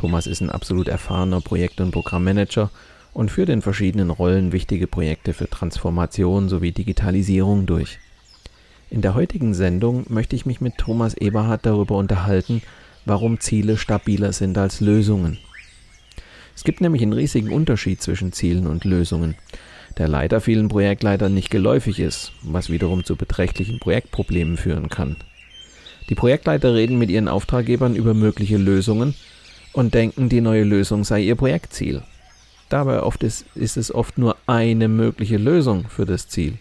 Thomas ist ein absolut erfahrener Projekt- und Programmmanager und führt in verschiedenen Rollen wichtige Projekte für Transformation sowie Digitalisierung durch. In der heutigen Sendung möchte ich mich mit Thomas Eberhardt darüber unterhalten, warum Ziele stabiler sind als Lösungen. Es gibt nämlich einen riesigen Unterschied zwischen Zielen und Lösungen, der leider vielen Projektleitern nicht geläufig ist, was wiederum zu beträchtlichen Projektproblemen führen kann. Die Projektleiter reden mit ihren Auftraggebern über mögliche Lösungen und denken, die neue Lösung sei ihr Projektziel. Dabei ist, ist es oft nur eine mögliche Lösung für das Ziel.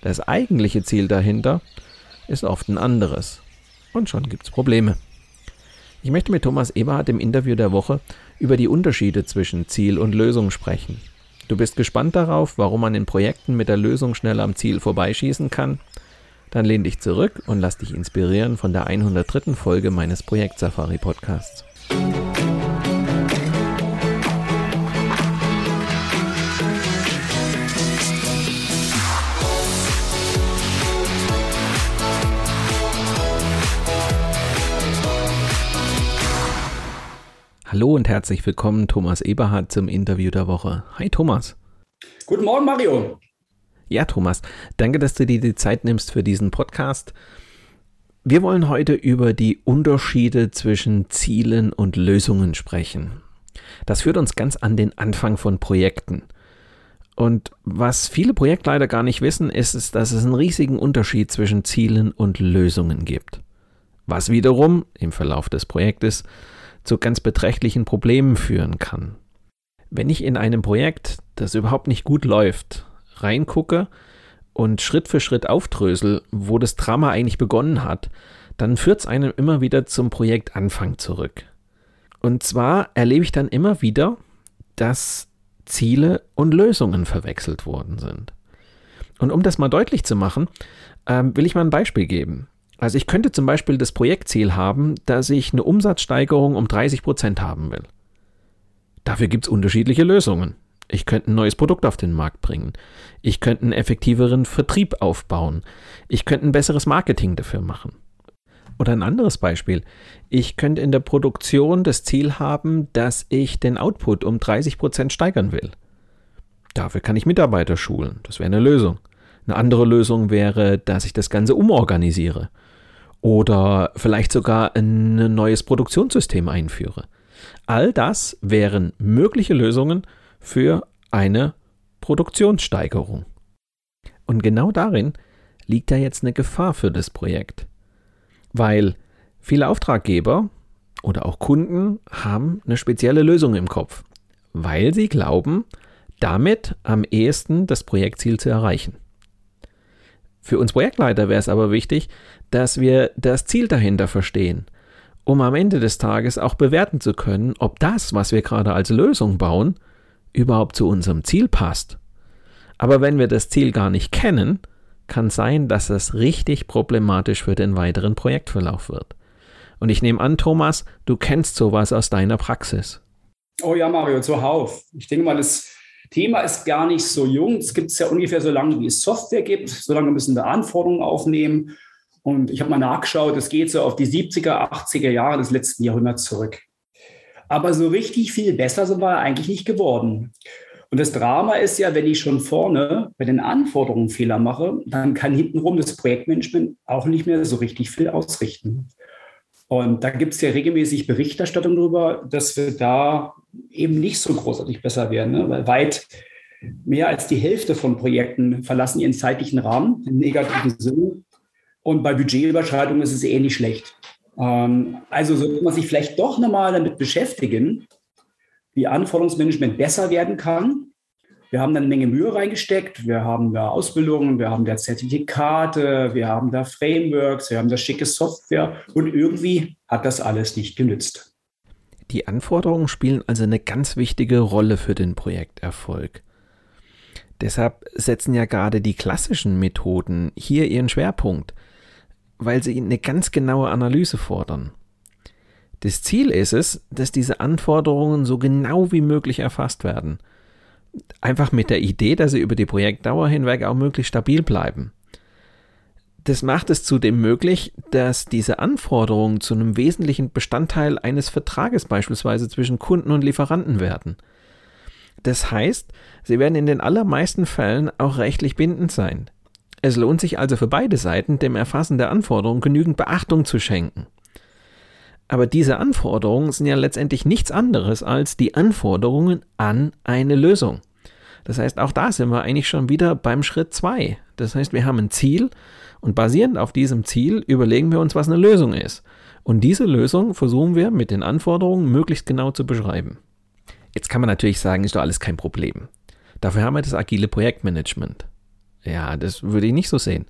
Das eigentliche Ziel dahinter ist oft ein anderes. Und schon gibt es Probleme. Ich möchte mit Thomas Eberhardt im Interview der Woche über die Unterschiede zwischen Ziel und Lösung sprechen. Du bist gespannt darauf, warum man in Projekten mit der Lösung schnell am Ziel vorbeischießen kann? Dann lehn dich zurück und lass dich inspirieren von der 103. Folge meines Projekt Safari Podcasts. Hallo und herzlich willkommen, Thomas Eberhardt, zum Interview der Woche. Hi Thomas. Guten Morgen, Mario. Ja, Thomas, danke, dass du dir die Zeit nimmst für diesen Podcast. Wir wollen heute über die Unterschiede zwischen Zielen und Lösungen sprechen. Das führt uns ganz an den Anfang von Projekten. Und was viele Projektleiter gar nicht wissen, ist, dass es einen riesigen Unterschied zwischen Zielen und Lösungen gibt. Was wiederum im Verlauf des Projektes zu ganz beträchtlichen Problemen führen kann. Wenn ich in einem Projekt, das überhaupt nicht gut läuft, reingucke und Schritt für Schritt aufdrösel, wo das Drama eigentlich begonnen hat, dann führt es einem immer wieder zum Projektanfang zurück. Und zwar erlebe ich dann immer wieder, dass Ziele und Lösungen verwechselt worden sind. Und um das mal deutlich zu machen, ähm, will ich mal ein Beispiel geben. Also ich könnte zum Beispiel das Projektziel haben, dass ich eine Umsatzsteigerung um 30 Prozent haben will. Dafür gibt es unterschiedliche Lösungen. Ich könnte ein neues Produkt auf den Markt bringen. Ich könnte einen effektiveren Vertrieb aufbauen. Ich könnte ein besseres Marketing dafür machen. Oder ein anderes Beispiel. Ich könnte in der Produktion das Ziel haben, dass ich den Output um 30 Prozent steigern will. Dafür kann ich Mitarbeiter schulen. Das wäre eine Lösung. Eine andere Lösung wäre, dass ich das Ganze umorganisiere oder vielleicht sogar ein neues Produktionssystem einführe. All das wären mögliche Lösungen für eine Produktionssteigerung. Und genau darin liegt da jetzt eine Gefahr für das Projekt. Weil viele Auftraggeber oder auch Kunden haben eine spezielle Lösung im Kopf, weil sie glauben, damit am ehesten das Projektziel zu erreichen. Für uns Projektleiter wäre es aber wichtig, dass wir das Ziel dahinter verstehen, um am Ende des Tages auch bewerten zu können, ob das, was wir gerade als Lösung bauen, überhaupt zu unserem Ziel passt. Aber wenn wir das Ziel gar nicht kennen, kann sein, dass es richtig problematisch für den weiteren Projektverlauf wird. Und ich nehme an, Thomas, du kennst sowas aus deiner Praxis. Oh ja, Mario, zuhauf. Ich denke mal, das Thema ist gar nicht so jung. Es gibt es ja ungefähr so lange, wie es Software gibt. So lange müssen wir Anforderungen aufnehmen. Und ich habe mal nachgeschaut, es geht so auf die 70er, 80er Jahre des letzten Jahrhunderts zurück. Aber so richtig viel besser sind wir eigentlich nicht geworden. Und das Drama ist ja, wenn ich schon vorne bei den Anforderungen Fehler mache, dann kann hintenrum das Projektmanagement auch nicht mehr so richtig viel ausrichten. Und da gibt es ja regelmäßig Berichterstattung darüber, dass wir da eben nicht so großartig besser werden, ne? weil weit Mehr als die Hälfte von Projekten verlassen ihren zeitlichen Rahmen im negativen Sinne. Und bei Budgetüberschreitungen ist es ähnlich schlecht. Ähm, also sollte man sich vielleicht doch nochmal damit beschäftigen, wie Anforderungsmanagement besser werden kann. Wir haben da eine Menge Mühe reingesteckt. Wir haben da Ausbildungen, wir haben da Zertifikate, wir haben da Frameworks, wir haben da schicke Software und irgendwie hat das alles nicht genützt. Die Anforderungen spielen also eine ganz wichtige Rolle für den Projekterfolg. Deshalb setzen ja gerade die klassischen Methoden hier ihren Schwerpunkt, weil sie eine ganz genaue Analyse fordern. Das Ziel ist es, dass diese Anforderungen so genau wie möglich erfasst werden. Einfach mit der Idee, dass sie über die Projektdauer hinweg auch möglichst stabil bleiben. Das macht es zudem möglich, dass diese Anforderungen zu einem wesentlichen Bestandteil eines Vertrages beispielsweise zwischen Kunden und Lieferanten werden. Das heißt, sie werden in den allermeisten Fällen auch rechtlich bindend sein. Es lohnt sich also für beide Seiten, dem Erfassen der Anforderungen genügend Beachtung zu schenken. Aber diese Anforderungen sind ja letztendlich nichts anderes als die Anforderungen an eine Lösung. Das heißt, auch da sind wir eigentlich schon wieder beim Schritt 2. Das heißt, wir haben ein Ziel und basierend auf diesem Ziel überlegen wir uns, was eine Lösung ist. Und diese Lösung versuchen wir mit den Anforderungen möglichst genau zu beschreiben. Jetzt kann man natürlich sagen, ist doch alles kein Problem. Dafür haben wir das agile Projektmanagement. Ja, das würde ich nicht so sehen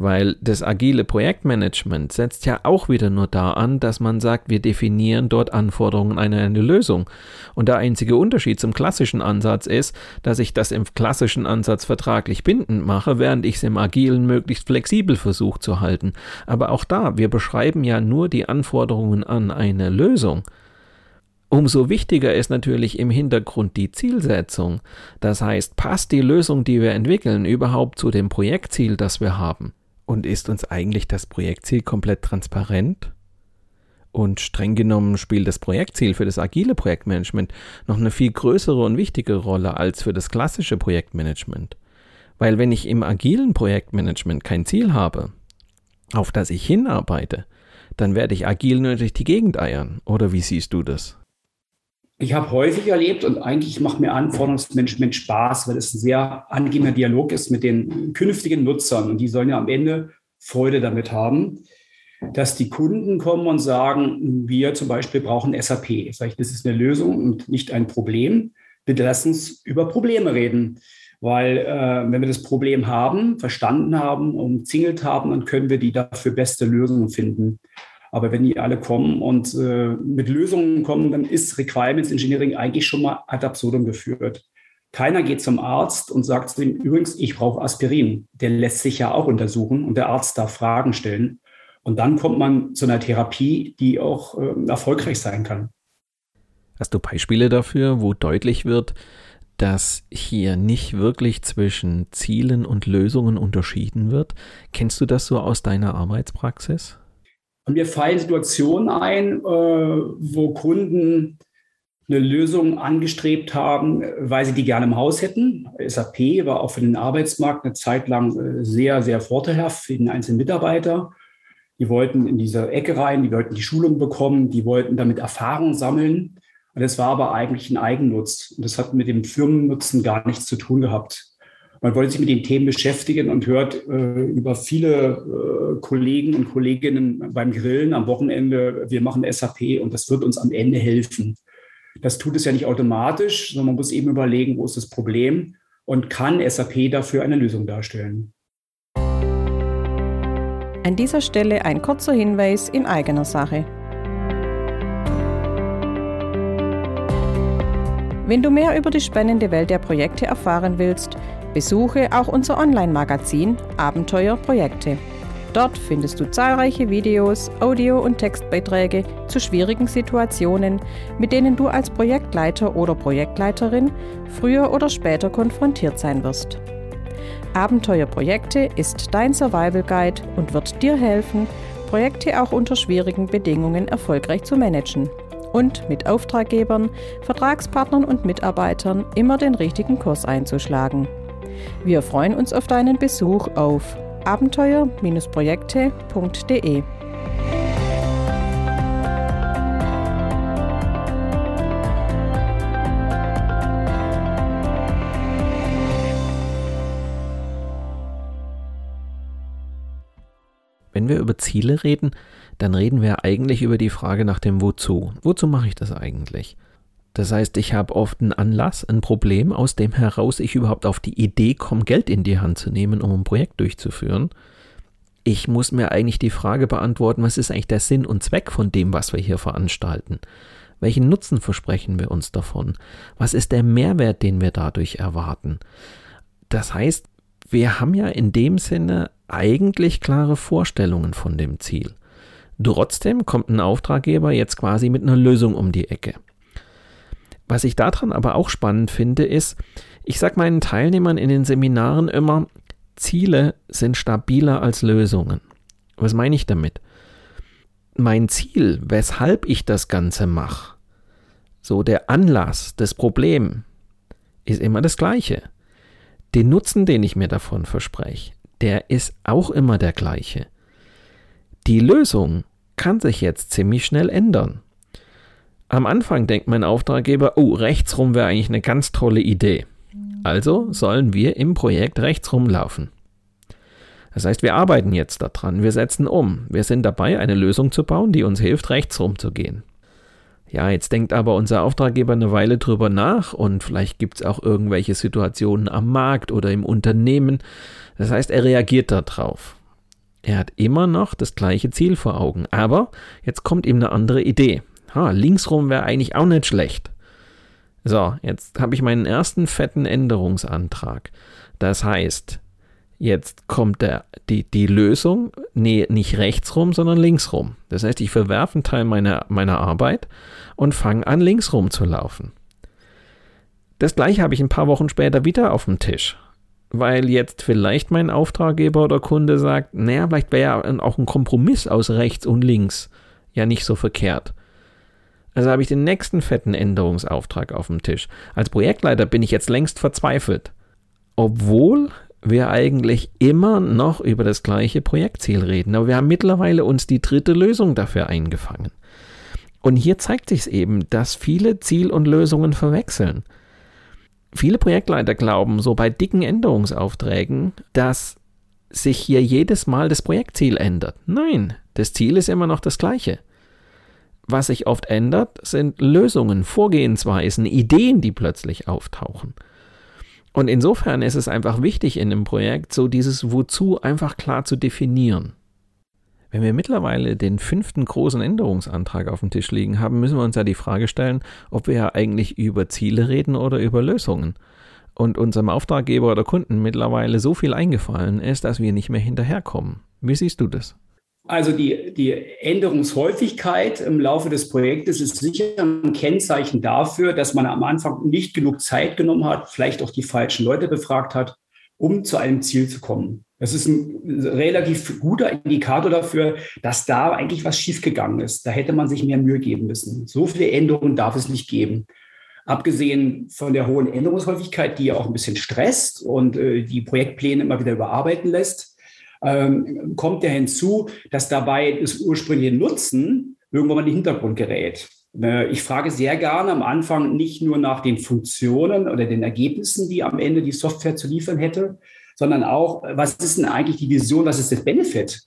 weil das agile Projektmanagement setzt ja auch wieder nur da an, dass man sagt, wir definieren dort Anforderungen an eine Lösung. Und der einzige Unterschied zum klassischen Ansatz ist, dass ich das im klassischen Ansatz vertraglich bindend mache, während ich es im agilen möglichst flexibel versuche zu halten. Aber auch da, wir beschreiben ja nur die Anforderungen an eine Lösung. Umso wichtiger ist natürlich im Hintergrund die Zielsetzung. Das heißt, passt die Lösung, die wir entwickeln, überhaupt zu dem Projektziel, das wir haben? Und ist uns eigentlich das Projektziel komplett transparent? Und streng genommen spielt das Projektziel für das agile Projektmanagement noch eine viel größere und wichtige Rolle als für das klassische Projektmanagement. Weil wenn ich im agilen Projektmanagement kein Ziel habe, auf das ich hinarbeite, dann werde ich agil nur durch die Gegend eiern. Oder wie siehst du das? Ich habe häufig erlebt und eigentlich macht mir Anforderungsmanagement Spaß, weil es ein sehr angenehmer Dialog ist mit den künftigen Nutzern und die sollen ja am Ende Freude damit haben, dass die Kunden kommen und sagen, wir zum Beispiel brauchen SAP. Sag ich, das ist eine Lösung und nicht ein Problem. Bitte lass uns über Probleme reden. Weil äh, wenn wir das Problem haben, verstanden haben, umzingelt haben, dann können wir die dafür beste Lösung finden. Aber wenn die alle kommen und äh, mit Lösungen kommen, dann ist Requirements Engineering eigentlich schon mal ad absurdum geführt. Keiner geht zum Arzt und sagt zu ihm, übrigens, ich brauche Aspirin. Der lässt sich ja auch untersuchen und der Arzt darf Fragen stellen. Und dann kommt man zu einer Therapie, die auch äh, erfolgreich sein kann. Hast du Beispiele dafür, wo deutlich wird, dass hier nicht wirklich zwischen Zielen und Lösungen unterschieden wird? Kennst du das so aus deiner Arbeitspraxis? Und mir fallen Situationen ein, äh, wo Kunden eine Lösung angestrebt haben, weil sie die gerne im Haus hätten. SAP war auch für den Arbeitsmarkt eine Zeit lang äh, sehr, sehr vorteilhaft für den einzelnen Mitarbeiter. Die wollten in diese Ecke rein, die wollten die Schulung bekommen, die wollten damit Erfahrung sammeln. Und das war aber eigentlich ein Eigennutz. Und das hat mit dem Firmennutzen gar nichts zu tun gehabt. Man wollte sich mit den Themen beschäftigen und hört äh, über viele äh, Kollegen und Kolleginnen beim Grillen am Wochenende, wir machen SAP und das wird uns am Ende helfen. Das tut es ja nicht automatisch, sondern man muss eben überlegen, wo ist das Problem und kann SAP dafür eine Lösung darstellen. An dieser Stelle ein kurzer Hinweis in eigener Sache. Wenn du mehr über die spannende Welt der Projekte erfahren willst, Besuche auch unser Online-Magazin Abenteuer Projekte. Dort findest du zahlreiche Videos, Audio- und Textbeiträge zu schwierigen Situationen, mit denen du als Projektleiter oder Projektleiterin früher oder später konfrontiert sein wirst. Abenteuer Projekte ist dein Survival Guide und wird dir helfen, Projekte auch unter schwierigen Bedingungen erfolgreich zu managen und mit Auftraggebern, Vertragspartnern und Mitarbeitern immer den richtigen Kurs einzuschlagen. Wir freuen uns auf deinen Besuch auf abenteuer-projekte.de. Wenn wir über Ziele reden, dann reden wir eigentlich über die Frage nach dem Wozu. Wozu mache ich das eigentlich? Das heißt, ich habe oft einen Anlass, ein Problem, aus dem heraus ich überhaupt auf die Idee komme, Geld in die Hand zu nehmen, um ein Projekt durchzuführen. Ich muss mir eigentlich die Frage beantworten, was ist eigentlich der Sinn und Zweck von dem, was wir hier veranstalten? Welchen Nutzen versprechen wir uns davon? Was ist der Mehrwert, den wir dadurch erwarten? Das heißt, wir haben ja in dem Sinne eigentlich klare Vorstellungen von dem Ziel. Trotzdem kommt ein Auftraggeber jetzt quasi mit einer Lösung um die Ecke. Was ich daran aber auch spannend finde, ist, ich sage meinen Teilnehmern in den Seminaren immer, Ziele sind stabiler als Lösungen. Was meine ich damit? Mein Ziel, weshalb ich das Ganze mache, so der Anlass, das Problem, ist immer das gleiche. Den Nutzen, den ich mir davon verspreche, der ist auch immer der gleiche. Die Lösung kann sich jetzt ziemlich schnell ändern. Am Anfang denkt mein Auftraggeber, oh, rechtsrum wäre eigentlich eine ganz tolle Idee. Also sollen wir im Projekt rechtsrum laufen. Das heißt, wir arbeiten jetzt daran, wir setzen um, wir sind dabei, eine Lösung zu bauen, die uns hilft, rechtsrum zu gehen. Ja, jetzt denkt aber unser Auftraggeber eine Weile drüber nach und vielleicht gibt es auch irgendwelche Situationen am Markt oder im Unternehmen. Das heißt, er reagiert darauf. Er hat immer noch das gleiche Ziel vor Augen, aber jetzt kommt ihm eine andere Idee ha, linksrum wäre eigentlich auch nicht schlecht. So, jetzt habe ich meinen ersten fetten Änderungsantrag. Das heißt, jetzt kommt der, die, die Lösung, nee, nicht rechtsrum, sondern linksrum. Das heißt, ich verwerfe einen Teil meiner, meiner Arbeit und fange an, linksrum zu laufen. Das gleiche habe ich ein paar Wochen später wieder auf dem Tisch. Weil jetzt vielleicht mein Auftraggeber oder Kunde sagt, naja, vielleicht wäre ja auch ein Kompromiss aus rechts und links ja nicht so verkehrt. Also habe ich den nächsten fetten Änderungsauftrag auf dem Tisch. Als Projektleiter bin ich jetzt längst verzweifelt. Obwohl wir eigentlich immer noch über das gleiche Projektziel reden. Aber wir haben mittlerweile uns die dritte Lösung dafür eingefangen. Und hier zeigt sich eben, dass viele Ziel und Lösungen verwechseln. Viele Projektleiter glauben so bei dicken Änderungsaufträgen, dass sich hier jedes Mal das Projektziel ändert. Nein, das Ziel ist immer noch das gleiche. Was sich oft ändert, sind Lösungen, Vorgehensweisen, Ideen, die plötzlich auftauchen. Und insofern ist es einfach wichtig in einem Projekt, so dieses Wozu einfach klar zu definieren. Wenn wir mittlerweile den fünften großen Änderungsantrag auf dem Tisch liegen haben, müssen wir uns ja die Frage stellen, ob wir ja eigentlich über Ziele reden oder über Lösungen. Und unserem Auftraggeber oder Kunden mittlerweile so viel eingefallen ist, dass wir nicht mehr hinterherkommen. Wie siehst du das? Also die, die Änderungshäufigkeit im Laufe des Projektes ist sicher ein Kennzeichen dafür, dass man am Anfang nicht genug Zeit genommen hat, vielleicht auch die falschen Leute befragt hat, um zu einem Ziel zu kommen. Das ist ein relativ guter Indikator dafür, dass da eigentlich was schiefgegangen ist. Da hätte man sich mehr Mühe geben müssen. So viele Änderungen darf es nicht geben. Abgesehen von der hohen Änderungshäufigkeit, die ja auch ein bisschen stresst und äh, die Projektpläne immer wieder überarbeiten lässt, ähm, kommt ja hinzu, dass dabei das ursprüngliche Nutzen irgendwann mal in den Hintergrund gerät. Äh, ich frage sehr gerne am Anfang nicht nur nach den Funktionen oder den Ergebnissen, die am Ende die Software zu liefern hätte, sondern auch, was ist denn eigentlich die Vision, was ist das Benefit?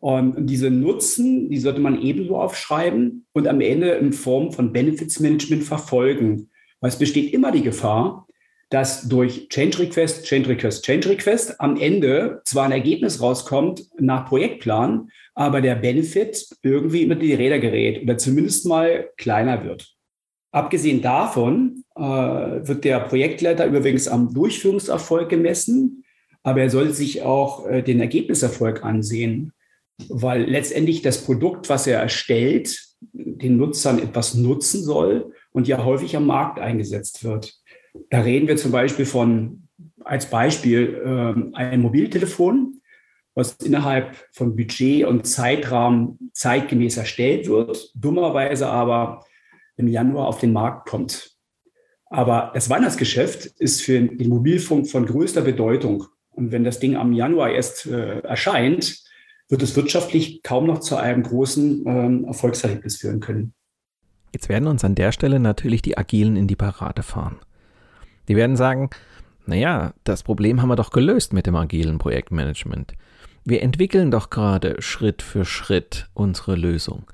Und diese Nutzen, die sollte man ebenso aufschreiben und am Ende in Form von Benefits Management verfolgen. Weil es besteht immer die Gefahr, dass durch Change Request, Change Request, Change Request am Ende zwar ein Ergebnis rauskommt nach Projektplan, aber der Benefit irgendwie unter die Räder gerät oder zumindest mal kleiner wird. Abgesehen davon äh, wird der Projektleiter übrigens am Durchführungserfolg gemessen, aber er soll sich auch äh, den Ergebniserfolg ansehen, weil letztendlich das Produkt, was er erstellt, den Nutzern etwas nutzen soll und ja häufig am Markt eingesetzt wird. Da reden wir zum Beispiel von, als Beispiel, äh, ein Mobiltelefon, was innerhalb von Budget und Zeitrahmen zeitgemäß erstellt wird, dummerweise aber im Januar auf den Markt kommt. Aber das Weihnachtsgeschäft ist für den Mobilfunk von größter Bedeutung. Und wenn das Ding am Januar erst äh, erscheint, wird es wirtschaftlich kaum noch zu einem großen ähm, Erfolgserlebnis führen können. Jetzt werden uns an der Stelle natürlich die Agilen in die Parade fahren. Die werden sagen, naja, das Problem haben wir doch gelöst mit dem agilen Projektmanagement. Wir entwickeln doch gerade Schritt für Schritt unsere Lösung.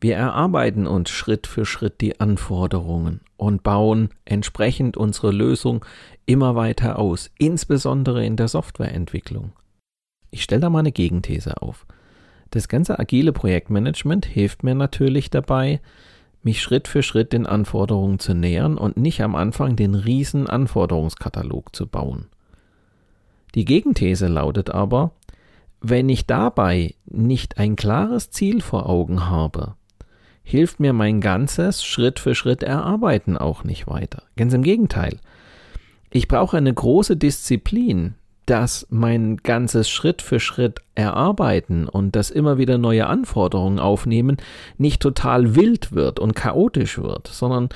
Wir erarbeiten uns Schritt für Schritt die Anforderungen und bauen entsprechend unsere Lösung immer weiter aus, insbesondere in der Softwareentwicklung. Ich stelle da mal eine Gegenthese auf. Das ganze agile Projektmanagement hilft mir natürlich dabei, mich Schritt für Schritt den Anforderungen zu nähern und nicht am Anfang den riesen Anforderungskatalog zu bauen. Die Gegenthese lautet aber, wenn ich dabei nicht ein klares Ziel vor Augen habe, hilft mir mein ganzes Schritt für Schritt Erarbeiten auch nicht weiter. Ganz im Gegenteil. Ich brauche eine große Disziplin, dass mein ganzes Schritt für Schritt Erarbeiten und das immer wieder neue Anforderungen aufnehmen nicht total wild wird und chaotisch wird, sondern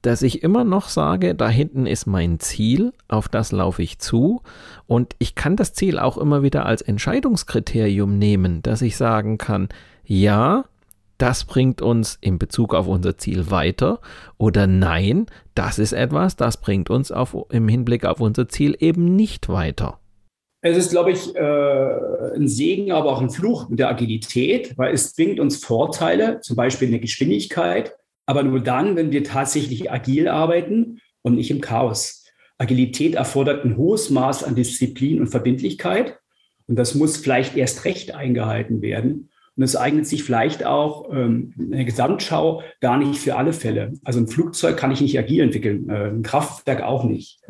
dass ich immer noch sage, da hinten ist mein Ziel, auf das laufe ich zu und ich kann das Ziel auch immer wieder als Entscheidungskriterium nehmen, dass ich sagen kann, ja, das bringt uns in Bezug auf unser Ziel weiter oder nein, das ist etwas, das bringt uns auf, im Hinblick auf unser Ziel eben nicht weiter. Es ist, glaube ich, äh, ein Segen, aber auch ein Fluch mit der Agilität, weil es bringt uns Vorteile, zum Beispiel in der Geschwindigkeit, aber nur dann, wenn wir tatsächlich agil arbeiten und nicht im Chaos. Agilität erfordert ein hohes Maß an Disziplin und Verbindlichkeit und das muss vielleicht erst recht eingehalten werden. Und es eignet sich vielleicht auch ähm, in der Gesamtschau gar nicht für alle Fälle. Also ein Flugzeug kann ich nicht agil entwickeln, äh, ein Kraftwerk auch nicht.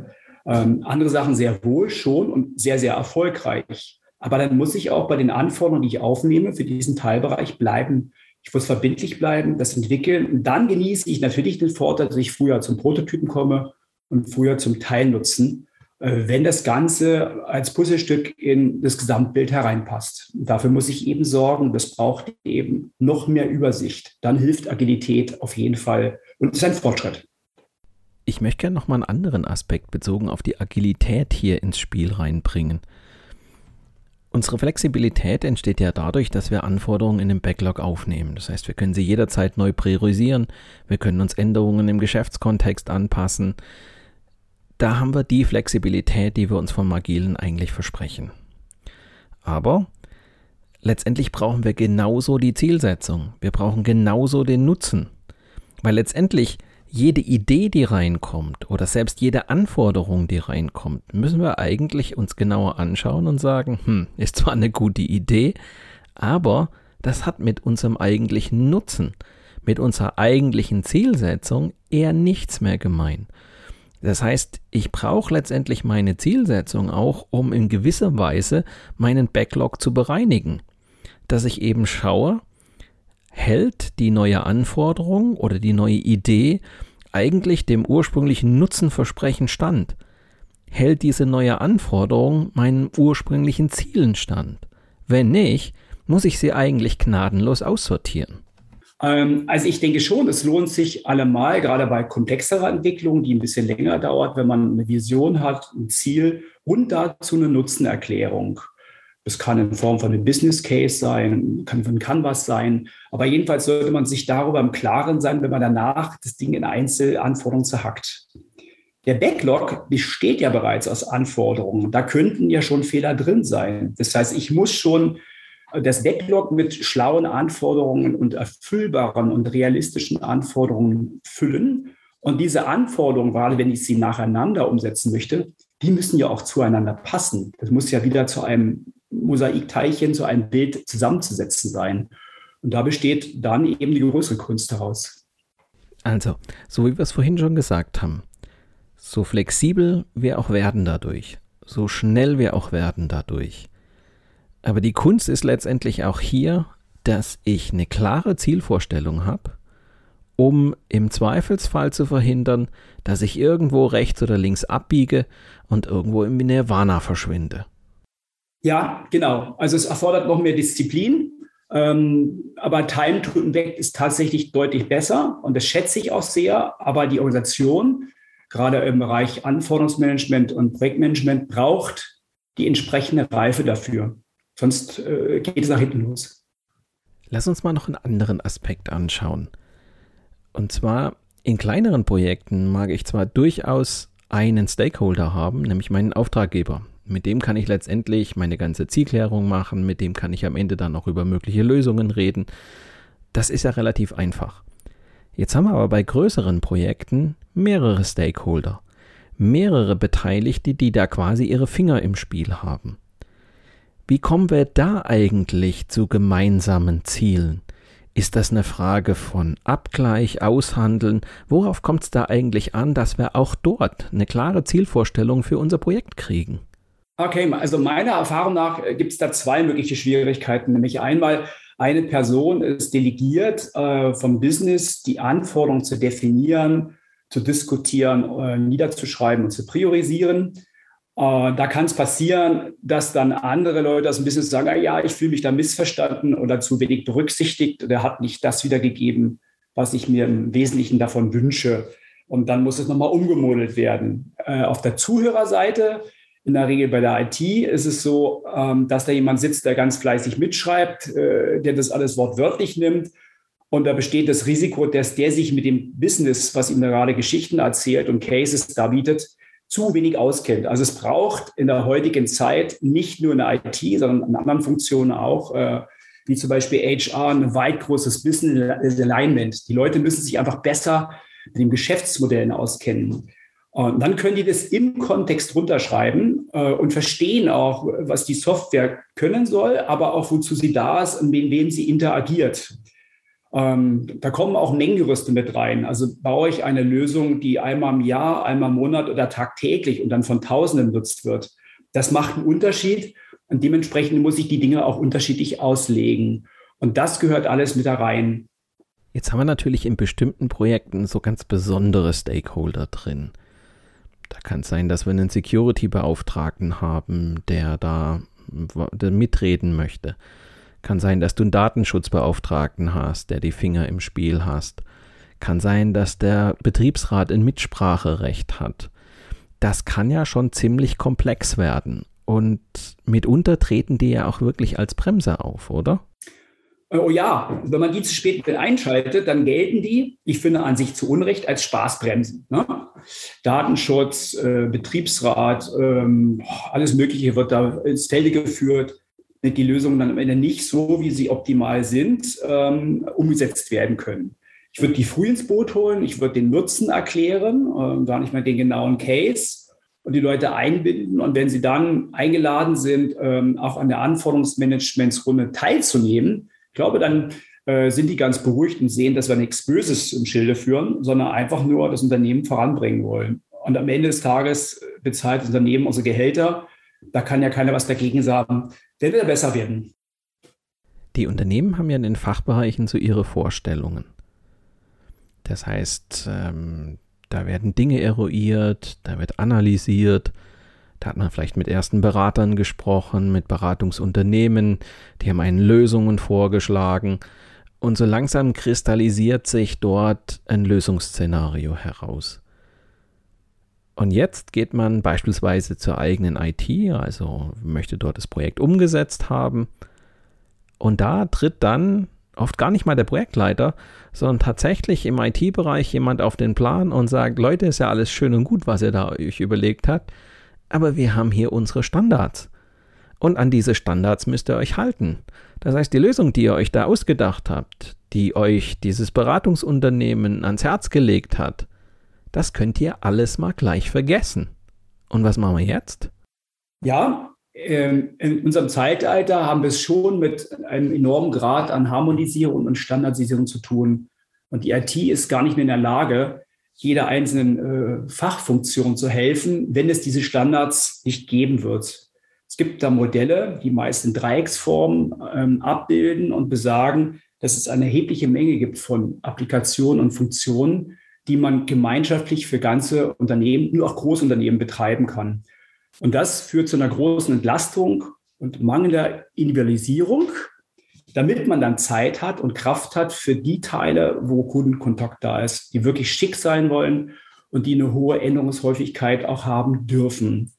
Ähm, andere Sachen sehr wohl schon und sehr, sehr erfolgreich. Aber dann muss ich auch bei den Anforderungen, die ich aufnehme, für diesen Teilbereich bleiben. Ich muss verbindlich bleiben, das entwickeln. Und dann genieße ich natürlich den Vorteil, dass ich früher zum Prototypen komme und früher zum Teilnutzen. Äh, wenn das Ganze als Puzzlestück in das Gesamtbild hereinpasst. Dafür muss ich eben sorgen, das braucht eben noch mehr Übersicht. Dann hilft Agilität auf jeden Fall und ist ein Fortschritt. Ich möchte gerne noch mal einen anderen Aspekt bezogen auf die Agilität hier ins Spiel reinbringen. Unsere Flexibilität entsteht ja dadurch, dass wir Anforderungen in den Backlog aufnehmen. Das heißt, wir können sie jederzeit neu priorisieren, wir können uns Änderungen im Geschäftskontext anpassen, da haben wir die Flexibilität, die wir uns vom Agilen eigentlich versprechen. Aber letztendlich brauchen wir genauso die Zielsetzung. Wir brauchen genauso den Nutzen. Weil letztendlich jede Idee, die reinkommt oder selbst jede Anforderung, die reinkommt, müssen wir eigentlich uns genauer anschauen und sagen, hm, ist zwar eine gute Idee, aber das hat mit unserem eigentlichen Nutzen, mit unserer eigentlichen Zielsetzung eher nichts mehr gemein. Das heißt, ich brauche letztendlich meine Zielsetzung auch, um in gewisser Weise meinen Backlog zu bereinigen. Dass ich eben schaue, hält die neue Anforderung oder die neue Idee eigentlich dem ursprünglichen Nutzenversprechen stand? Hält diese neue Anforderung meinen ursprünglichen Zielen stand? Wenn nicht, muss ich sie eigentlich gnadenlos aussortieren. Ähm, also ich denke schon, es lohnt sich allemal, gerade bei komplexerer Entwicklung, die ein bisschen länger dauert, wenn man eine Vision hat, ein Ziel und dazu eine Nutzenerklärung. Das kann in Form von einem Business Case sein, kann von Canvas sein. Aber jedenfalls sollte man sich darüber im Klaren sein, wenn man danach das Ding in Einzelanforderungen zerhackt. Der Backlog besteht ja bereits aus Anforderungen. Da könnten ja schon Fehler drin sein. Das heißt, ich muss schon das Backlog mit schlauen Anforderungen und erfüllbaren und realistischen Anforderungen füllen. Und diese Anforderungen, gerade wenn ich sie nacheinander umsetzen möchte, die müssen ja auch zueinander passen. Das muss ja wieder zu einem Mosaikteilchen, zu einem Bild zusammenzusetzen sein. Und da besteht dann eben die größere Kunst daraus. Also, so wie wir es vorhin schon gesagt haben, so flexibel wir auch werden dadurch, so schnell wir auch werden dadurch, aber die Kunst ist letztendlich auch hier, dass ich eine klare Zielvorstellung habe, um im Zweifelsfall zu verhindern, dass ich irgendwo rechts oder links abbiege und irgendwo im Nirvana verschwinde. Ja, genau. Also es erfordert noch mehr Disziplin. Ähm, aber Time to Impact ist tatsächlich deutlich besser und das schätze ich auch sehr. Aber die Organisation, gerade im Bereich Anforderungsmanagement und Projektmanagement, braucht die entsprechende Reife dafür. Sonst äh, geht es nach hinten los. Lass uns mal noch einen anderen Aspekt anschauen. Und zwar in kleineren Projekten mag ich zwar durchaus einen Stakeholder haben, nämlich meinen Auftraggeber. Mit dem kann ich letztendlich meine ganze Zielklärung machen, mit dem kann ich am Ende dann noch über mögliche Lösungen reden. Das ist ja relativ einfach. Jetzt haben wir aber bei größeren Projekten mehrere Stakeholder, mehrere Beteiligte, die da quasi ihre Finger im Spiel haben. Wie kommen wir da eigentlich zu gemeinsamen Zielen? Ist das eine Frage von Abgleich, Aushandeln? Worauf kommt es da eigentlich an, dass wir auch dort eine klare Zielvorstellung für unser Projekt kriegen? Okay, also meiner Erfahrung nach äh, gibt es da zwei mögliche Schwierigkeiten. Nämlich einmal, eine Person ist delegiert äh, vom Business, die Anforderungen zu definieren, zu diskutieren, äh, niederzuschreiben und zu priorisieren. Äh, da kann es passieren, dass dann andere Leute aus dem Business sagen, ah, ja, ich fühle mich da missverstanden oder zu wenig berücksichtigt oder hat nicht das wiedergegeben, was ich mir im Wesentlichen davon wünsche. Und dann muss es nochmal umgemodelt werden. Äh, auf der Zuhörerseite, in der Regel bei der IT, ist es so, ähm, dass da jemand sitzt, der ganz fleißig mitschreibt, äh, der das alles wortwörtlich nimmt. Und da besteht das Risiko, dass der sich mit dem Business, was ihm gerade Geschichten erzählt und Cases da bietet, zu wenig auskennt. Also es braucht in der heutigen Zeit nicht nur eine IT, sondern in anderen Funktionen auch, äh, wie zum Beispiel HR, ein weit großes Business Alignment. Die Leute müssen sich einfach besser mit den Geschäftsmodellen auskennen. Und dann können die das im Kontext runterschreiben äh, und verstehen auch, was die Software können soll, aber auch wozu sie da ist und mit wem sie interagiert. Ähm, da kommen auch Mengengerüste mit rein. Also baue ich eine Lösung, die einmal im Jahr, einmal im Monat oder tagtäglich und dann von Tausenden benutzt wird. Das macht einen Unterschied und dementsprechend muss ich die Dinge auch unterschiedlich auslegen. Und das gehört alles mit da rein. Jetzt haben wir natürlich in bestimmten Projekten so ganz besondere Stakeholder drin. Da kann es sein, dass wir einen Security-Beauftragten haben, der da mitreden möchte. Kann sein, dass du einen Datenschutzbeauftragten hast, der die Finger im Spiel hast. Kann sein, dass der Betriebsrat ein Mitspracherecht hat. Das kann ja schon ziemlich komplex werden. Und mitunter treten die ja auch wirklich als Bremse auf, oder? Oh ja, wenn man die zu spät einschaltet, dann gelten die, ich finde an sich zu Unrecht, als Spaßbremsen. Ne? Datenschutz, äh, Betriebsrat, ähm, alles Mögliche wird da ins Felde geführt die Lösungen dann am Ende nicht so, wie sie optimal sind, ähm, umgesetzt werden können. Ich würde die früh ins Boot holen, ich würde den Nutzen erklären, äh, gar nicht mal den genauen Case und die Leute einbinden. Und wenn sie dann eingeladen sind, ähm, auch an der Anforderungsmanagementsrunde teilzunehmen, ich glaube, dann äh, sind die ganz beruhigt und sehen, dass wir nichts Böses im Schilde führen, sondern einfach nur das Unternehmen voranbringen wollen. Und am Ende des Tages bezahlt das Unternehmen unsere Gehälter da kann ja keiner was dagegen sagen. Der will besser werden. Die Unternehmen haben ja in den Fachbereichen so ihre Vorstellungen. Das heißt, ähm, da werden Dinge eruiert, da wird analysiert, da hat man vielleicht mit ersten Beratern gesprochen, mit Beratungsunternehmen, die haben einen Lösungen vorgeschlagen und so langsam kristallisiert sich dort ein Lösungsszenario heraus. Und jetzt geht man beispielsweise zur eigenen IT, also möchte dort das Projekt umgesetzt haben. Und da tritt dann oft gar nicht mal der Projektleiter, sondern tatsächlich im IT-Bereich jemand auf den Plan und sagt, Leute, ist ja alles schön und gut, was ihr da euch überlegt habt, aber wir haben hier unsere Standards. Und an diese Standards müsst ihr euch halten. Das heißt, die Lösung, die ihr euch da ausgedacht habt, die euch dieses Beratungsunternehmen ans Herz gelegt hat, das könnt ihr alles mal gleich vergessen. Und was machen wir jetzt? Ja, ähm, in unserem Zeitalter haben wir es schon mit einem enormen Grad an Harmonisierung und Standardisierung zu tun. Und die IT ist gar nicht mehr in der Lage, jeder einzelnen äh, Fachfunktion zu helfen, wenn es diese Standards nicht geben wird. Es gibt da Modelle, die meist in Dreiecksform ähm, abbilden und besagen, dass es eine erhebliche Menge gibt von Applikationen und Funktionen, die man gemeinschaftlich für ganze Unternehmen, nur auch Großunternehmen betreiben kann. Und das führt zu einer großen Entlastung und mangelnder Individualisierung, damit man dann Zeit hat und Kraft hat für die Teile, wo Kundenkontakt da ist, die wirklich schick sein wollen und die eine hohe Änderungshäufigkeit auch haben dürfen.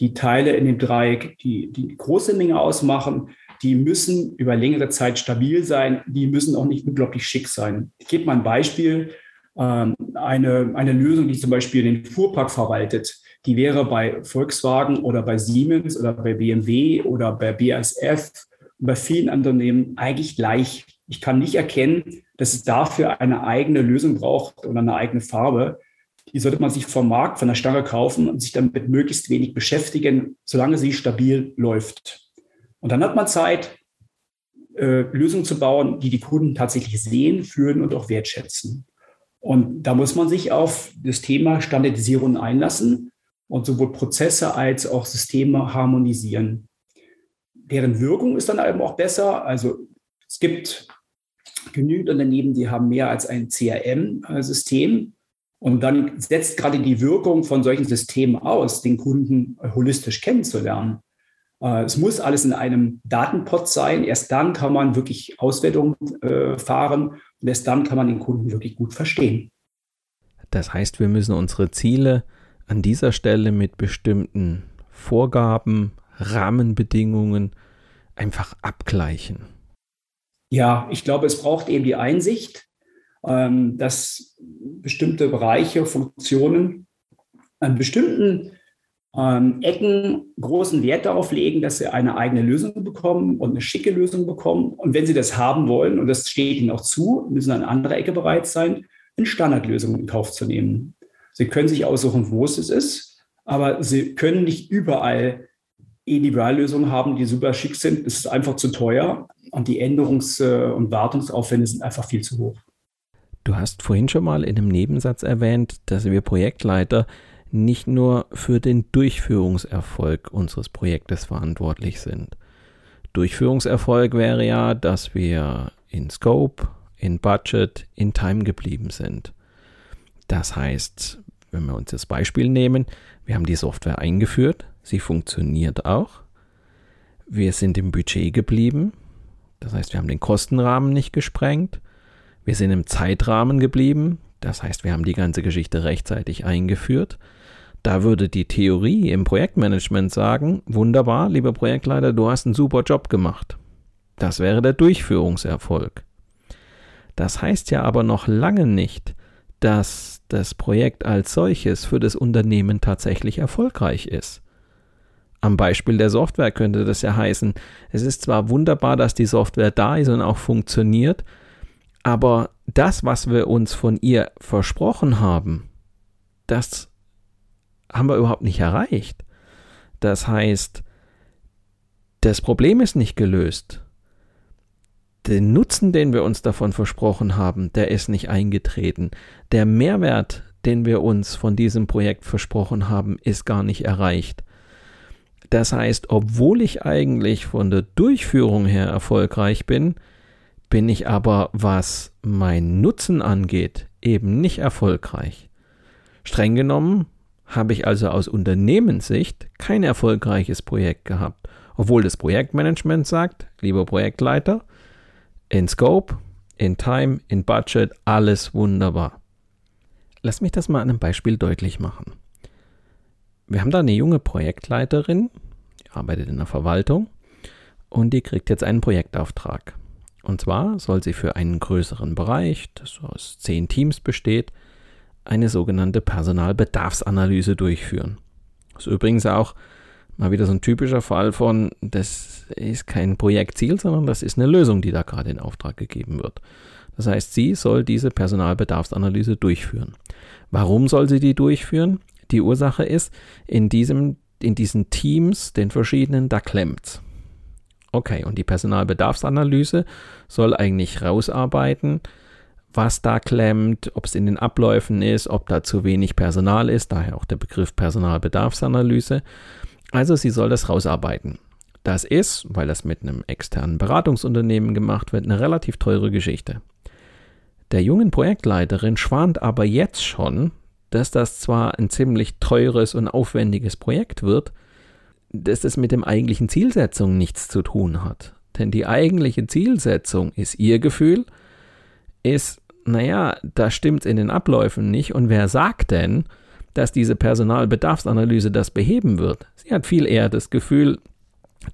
Die Teile in dem Dreieck, die die große Menge ausmachen, die müssen über längere Zeit stabil sein, die müssen auch nicht unglaublich schick sein. Ich gebe mal ein Beispiel. Ähm, eine, eine Lösung, die zum Beispiel den Fuhrpark verwaltet, die wäre bei Volkswagen oder bei Siemens oder bei BMW oder bei BASF bei vielen Unternehmen eigentlich gleich. Ich kann nicht erkennen, dass es dafür eine eigene Lösung braucht oder eine eigene Farbe. Die sollte man sich vom Markt, von der Stange kaufen und sich damit möglichst wenig beschäftigen, solange sie stabil läuft. Und dann hat man Zeit, äh, Lösungen zu bauen, die die Kunden tatsächlich sehen, fühlen und auch wertschätzen. Und da muss man sich auf das Thema Standardisierung einlassen und sowohl Prozesse als auch Systeme harmonisieren. Deren Wirkung ist dann eben auch besser. Also es gibt genügend Unternehmen, die haben mehr als ein CRM-System. Und dann setzt gerade die Wirkung von solchen Systemen aus, den Kunden holistisch kennenzulernen. Äh, es muss alles in einem Datenpot sein. Erst dann kann man wirklich Auswertungen äh, fahren und erst dann kann man den Kunden wirklich gut verstehen. Das heißt, wir müssen unsere Ziele an dieser Stelle mit bestimmten Vorgaben, Rahmenbedingungen einfach abgleichen. Ja, ich glaube, es braucht eben die Einsicht, ähm, dass bestimmte Bereiche, Funktionen an bestimmten ähm, Ecken großen Wert darauf legen, dass sie eine eigene Lösung bekommen und eine schicke Lösung bekommen. Und wenn sie das haben wollen, und das steht ihnen auch zu, müssen an anderer Ecke bereit sein, eine Standardlösung in Kauf zu nehmen. Sie können sich aussuchen, wo es ist, aber Sie können nicht überall Individuallösungen haben, die super schick sind. Es ist einfach zu teuer und die Änderungs- und Wartungsaufwände sind einfach viel zu hoch. Du hast vorhin schon mal in einem Nebensatz erwähnt, dass wir Projektleiter nicht nur für den Durchführungserfolg unseres Projektes verantwortlich sind. Durchführungserfolg wäre ja, dass wir in Scope, in Budget, in Time geblieben sind. Das heißt, wenn wir uns das Beispiel nehmen, wir haben die Software eingeführt, sie funktioniert auch, wir sind im Budget geblieben, das heißt, wir haben den Kostenrahmen nicht gesprengt, wir sind im Zeitrahmen geblieben, das heißt, wir haben die ganze Geschichte rechtzeitig eingeführt. Da würde die Theorie im Projektmanagement sagen, wunderbar, lieber Projektleiter, du hast einen super Job gemacht. Das wäre der Durchführungserfolg. Das heißt ja aber noch lange nicht, dass das Projekt als solches für das Unternehmen tatsächlich erfolgreich ist. Am Beispiel der Software könnte das ja heißen, es ist zwar wunderbar, dass die Software da ist und auch funktioniert, aber das, was wir uns von ihr versprochen haben, das haben wir überhaupt nicht erreicht. Das heißt, das Problem ist nicht gelöst den Nutzen, den wir uns davon versprochen haben, der ist nicht eingetreten. Der Mehrwert, den wir uns von diesem Projekt versprochen haben, ist gar nicht erreicht. Das heißt, obwohl ich eigentlich von der Durchführung her erfolgreich bin, bin ich aber, was mein Nutzen angeht, eben nicht erfolgreich. Streng genommen habe ich also aus Unternehmenssicht kein erfolgreiches Projekt gehabt, obwohl das Projektmanagement sagt, lieber Projektleiter, in Scope, in Time, in Budget, alles wunderbar. Lass mich das mal an einem Beispiel deutlich machen. Wir haben da eine junge Projektleiterin, arbeitet in der Verwaltung und die kriegt jetzt einen Projektauftrag. Und zwar soll sie für einen größeren Bereich, das aus zehn Teams besteht, eine sogenannte Personalbedarfsanalyse durchführen. Das ist übrigens auch mal wieder so ein typischer Fall von, das ist kein Projektziel, sondern das ist eine Lösung, die da gerade in Auftrag gegeben wird. Das heißt, sie soll diese Personalbedarfsanalyse durchführen. Warum soll sie die durchführen? Die Ursache ist, in, diesem, in diesen Teams, den verschiedenen, da klemmt's. Okay, und die Personalbedarfsanalyse soll eigentlich rausarbeiten, was da klemmt, ob es in den Abläufen ist, ob da zu wenig Personal ist, daher auch der Begriff Personalbedarfsanalyse. Also sie soll das rausarbeiten. Das ist, weil das mit einem externen Beratungsunternehmen gemacht wird, eine relativ teure Geschichte. Der jungen Projektleiterin schwant aber jetzt schon, dass das zwar ein ziemlich teures und aufwendiges Projekt wird, dass das mit dem eigentlichen Zielsetzung nichts zu tun hat. Denn die eigentliche Zielsetzung ist ihr Gefühl, ist, naja, da stimmt in den Abläufen nicht und wer sagt denn, dass diese Personalbedarfsanalyse das beheben wird. Sie hat viel eher das Gefühl,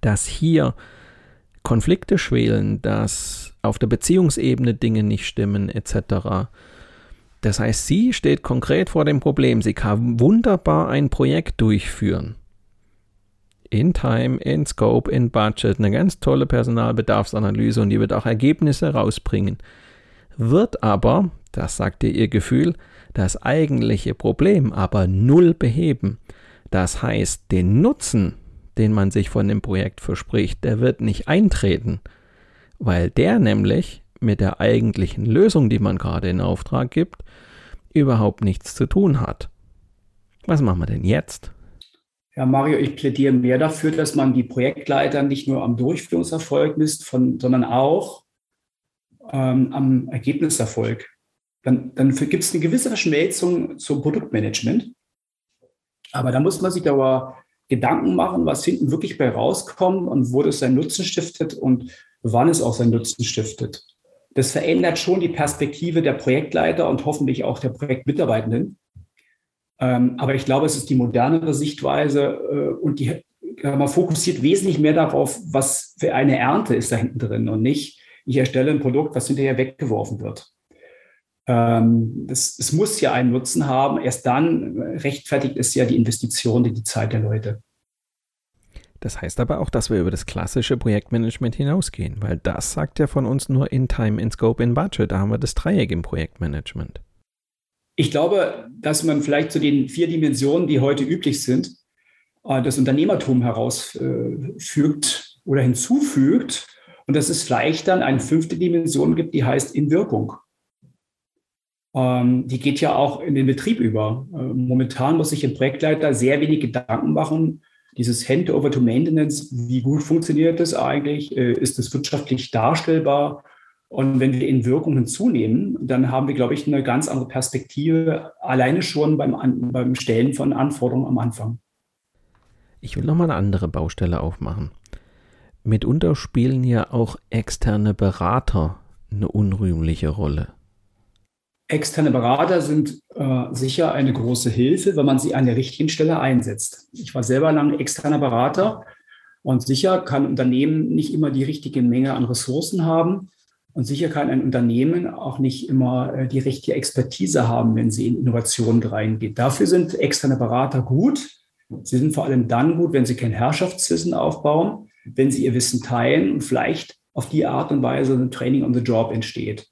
dass hier Konflikte schwelen, dass auf der Beziehungsebene Dinge nicht stimmen etc. Das heißt, sie steht konkret vor dem Problem, sie kann wunderbar ein Projekt durchführen. In Time, in Scope, in Budget, eine ganz tolle Personalbedarfsanalyse und die wird auch Ergebnisse rausbringen. Wird aber, das sagt ihr ihr Gefühl, das eigentliche Problem aber null beheben. Das heißt, den Nutzen, den man sich von dem Projekt verspricht, der wird nicht eintreten, weil der nämlich mit der eigentlichen Lösung, die man gerade in Auftrag gibt, überhaupt nichts zu tun hat. Was machen wir denn jetzt? Ja, Mario, ich plädiere mehr dafür, dass man die Projektleiter nicht nur am Durchführungserfolg misst, von, sondern auch ähm, am Ergebniserfolg. Dann, dann gibt es eine gewisse Verschmelzung zum Produktmanagement. Aber da muss man sich aber Gedanken machen, was hinten wirklich bei rauskommt und wo das seinen Nutzen stiftet und wann es auch seinen Nutzen stiftet. Das verändert schon die Perspektive der Projektleiter und hoffentlich auch der Projektmitarbeitenden. Ähm, aber ich glaube, es ist die modernere Sichtweise äh, und die man fokussiert wesentlich mehr darauf, was für eine Ernte ist da hinten drin und nicht, ich erstelle ein Produkt, was hinterher weggeworfen wird. Ähm, es muss ja einen Nutzen haben. Erst dann rechtfertigt es ja die Investition in die Zeit der Leute. Das heißt aber auch, dass wir über das klassische Projektmanagement hinausgehen, weil das sagt ja von uns nur in Time, in Scope, in Budget. Da haben wir das Dreieck im Projektmanagement. Ich glaube, dass man vielleicht zu den vier Dimensionen, die heute üblich sind, äh, das Unternehmertum herausfügt oder hinzufügt und dass es vielleicht dann eine fünfte Dimension gibt, die heißt in Wirkung. Ähm, die geht ja auch in den Betrieb über. Äh, momentan muss sich ein Projektleiter sehr wenig Gedanken machen, dieses Handover to Maintenance, wie gut funktioniert das eigentlich? Äh, ist das wirtschaftlich darstellbar? Und wenn wir in Wirkung hinzunehmen, dann haben wir, glaube ich, eine ganz andere Perspektive, alleine schon beim, beim Stellen von Anforderungen am Anfang. Ich will nochmal eine andere Baustelle aufmachen. Mitunter spielen ja auch externe Berater eine unrühmliche Rolle. Externe Berater sind äh, sicher eine große Hilfe, wenn man sie an der richtigen Stelle einsetzt. Ich war selber lange externer Berater und sicher kann Unternehmen nicht immer die richtige Menge an Ressourcen haben. Und sicher kann ein Unternehmen auch nicht immer äh, die richtige Expertise haben, wenn sie in Innovationen reingeht. Dafür sind externe Berater gut. Sie sind vor allem dann gut, wenn sie kein Herrschaftswissen aufbauen, wenn sie ihr Wissen teilen und vielleicht auf die Art und Weise ein Training on the Job entsteht.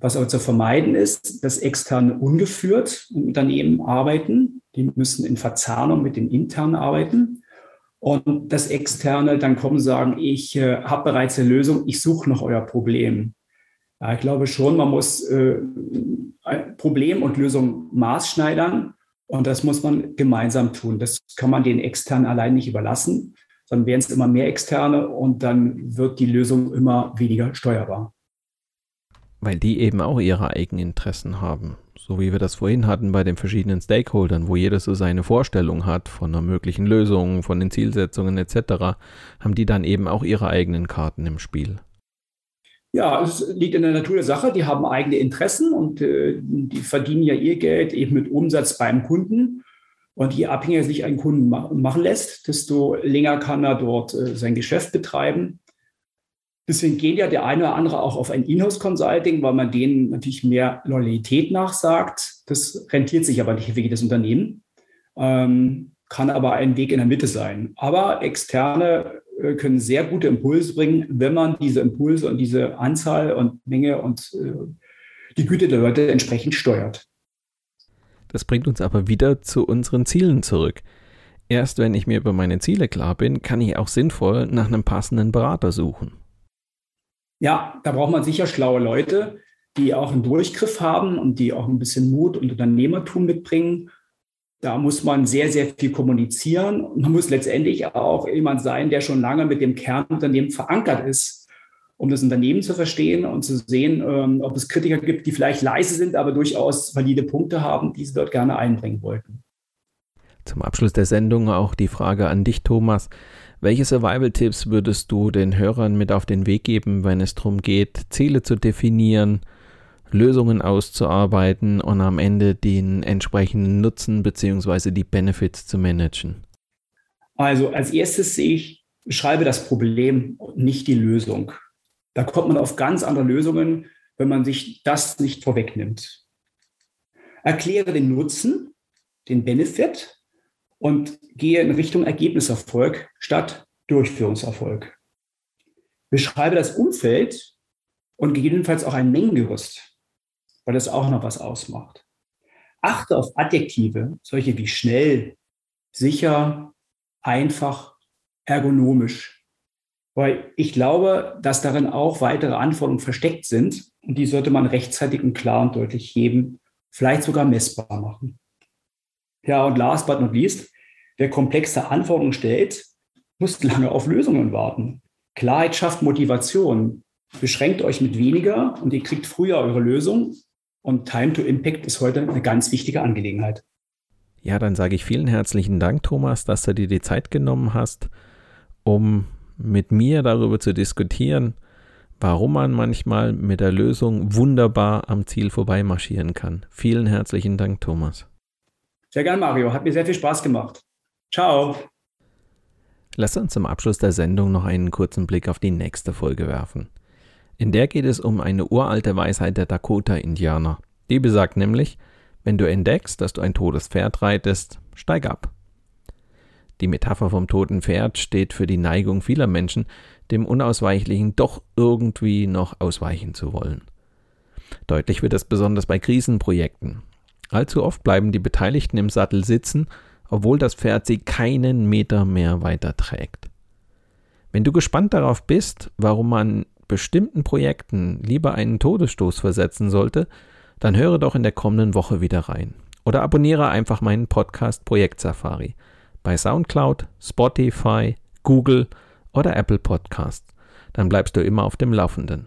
Was aber zu vermeiden ist, dass externe ungeführt im Unternehmen arbeiten. Die müssen in Verzahnung mit den internen arbeiten. Und das Externe dann kommen und sagen, ich äh, habe bereits eine Lösung, ich suche noch euer Problem. Ja, ich glaube schon, man muss äh, Problem und Lösung maßschneidern und das muss man gemeinsam tun. Das kann man den Externen allein nicht überlassen, sondern werden es immer mehr Externe und dann wird die Lösung immer weniger steuerbar. Weil die eben auch ihre eigenen Interessen haben. So wie wir das vorhin hatten bei den verschiedenen Stakeholdern, wo jeder so seine Vorstellung hat von einer möglichen Lösung, von den Zielsetzungen etc., haben die dann eben auch ihre eigenen Karten im Spiel. Ja, es liegt in der Natur der Sache. Die haben eigene Interessen und äh, die verdienen ja ihr Geld eben mit Umsatz beim Kunden. Und je abhängiger sich ein Kunden machen lässt, desto länger kann er dort äh, sein Geschäft betreiben. Deswegen geht ja der eine oder andere auch auf ein Inhouse-Consulting, weil man denen natürlich mehr Loyalität nachsagt. Das rentiert sich aber nicht für jedes Unternehmen, ähm, kann aber ein Weg in der Mitte sein. Aber externe äh, können sehr gute Impulse bringen, wenn man diese Impulse und diese Anzahl und Menge und äh, die Güte der Leute entsprechend steuert. Das bringt uns aber wieder zu unseren Zielen zurück. Erst wenn ich mir über meine Ziele klar bin, kann ich auch sinnvoll nach einem passenden Berater suchen. Ja, da braucht man sicher schlaue Leute, die auch einen Durchgriff haben und die auch ein bisschen Mut und Unternehmertum mitbringen. Da muss man sehr, sehr viel kommunizieren. Und man muss letztendlich auch jemand sein, der schon lange mit dem Kernunternehmen verankert ist, um das Unternehmen zu verstehen und zu sehen, ähm, ob es Kritiker gibt, die vielleicht leise sind, aber durchaus valide Punkte haben, die sie dort gerne einbringen wollten. Zum Abschluss der Sendung auch die Frage an dich, Thomas. Welche Survival-Tipps würdest du den Hörern mit auf den Weg geben, wenn es darum geht, Ziele zu definieren, Lösungen auszuarbeiten und am Ende den entsprechenden Nutzen bzw. die Benefits zu managen? Also als erstes sehe ich, schreibe das Problem nicht die Lösung. Da kommt man auf ganz andere Lösungen, wenn man sich das nicht vorwegnimmt. Erkläre den Nutzen, den Benefit und gehe in Richtung Ergebniserfolg statt Durchführungserfolg. Beschreibe das Umfeld und gegebenenfalls auch ein Mengengerüst, weil das auch noch was ausmacht. Achte auf Adjektive, solche wie schnell, sicher, einfach, ergonomisch. Weil ich glaube, dass darin auch weitere Anforderungen versteckt sind und die sollte man rechtzeitig und klar und deutlich heben, vielleicht sogar messbar machen. Ja, und last but not least, wer komplexe Anforderungen stellt, muss lange auf Lösungen warten. Klarheit schafft Motivation. Beschränkt euch mit weniger und ihr kriegt früher eure Lösung. Und Time to Impact ist heute eine ganz wichtige Angelegenheit. Ja, dann sage ich vielen herzlichen Dank, Thomas, dass du dir die Zeit genommen hast, um mit mir darüber zu diskutieren, warum man manchmal mit der Lösung wunderbar am Ziel vorbei marschieren kann. Vielen herzlichen Dank, Thomas. Sehr gern, Mario. Hat mir sehr viel Spaß gemacht. Ciao. Lass uns zum Abschluss der Sendung noch einen kurzen Blick auf die nächste Folge werfen. In der geht es um eine uralte Weisheit der Dakota-Indianer. Die besagt nämlich, wenn du entdeckst, dass du ein totes Pferd reitest, steig ab. Die Metapher vom toten Pferd steht für die Neigung vieler Menschen, dem Unausweichlichen doch irgendwie noch ausweichen zu wollen. Deutlich wird das besonders bei Krisenprojekten. Allzu oft bleiben die Beteiligten im Sattel sitzen obwohl das Pferd sie keinen Meter mehr weiter trägt. Wenn du gespannt darauf bist, warum man bestimmten Projekten lieber einen Todesstoß versetzen sollte, dann höre doch in der kommenden Woche wieder rein. Oder abonniere einfach meinen Podcast Projekt Safari bei SoundCloud, Spotify, Google oder Apple Podcasts. Dann bleibst du immer auf dem Laufenden.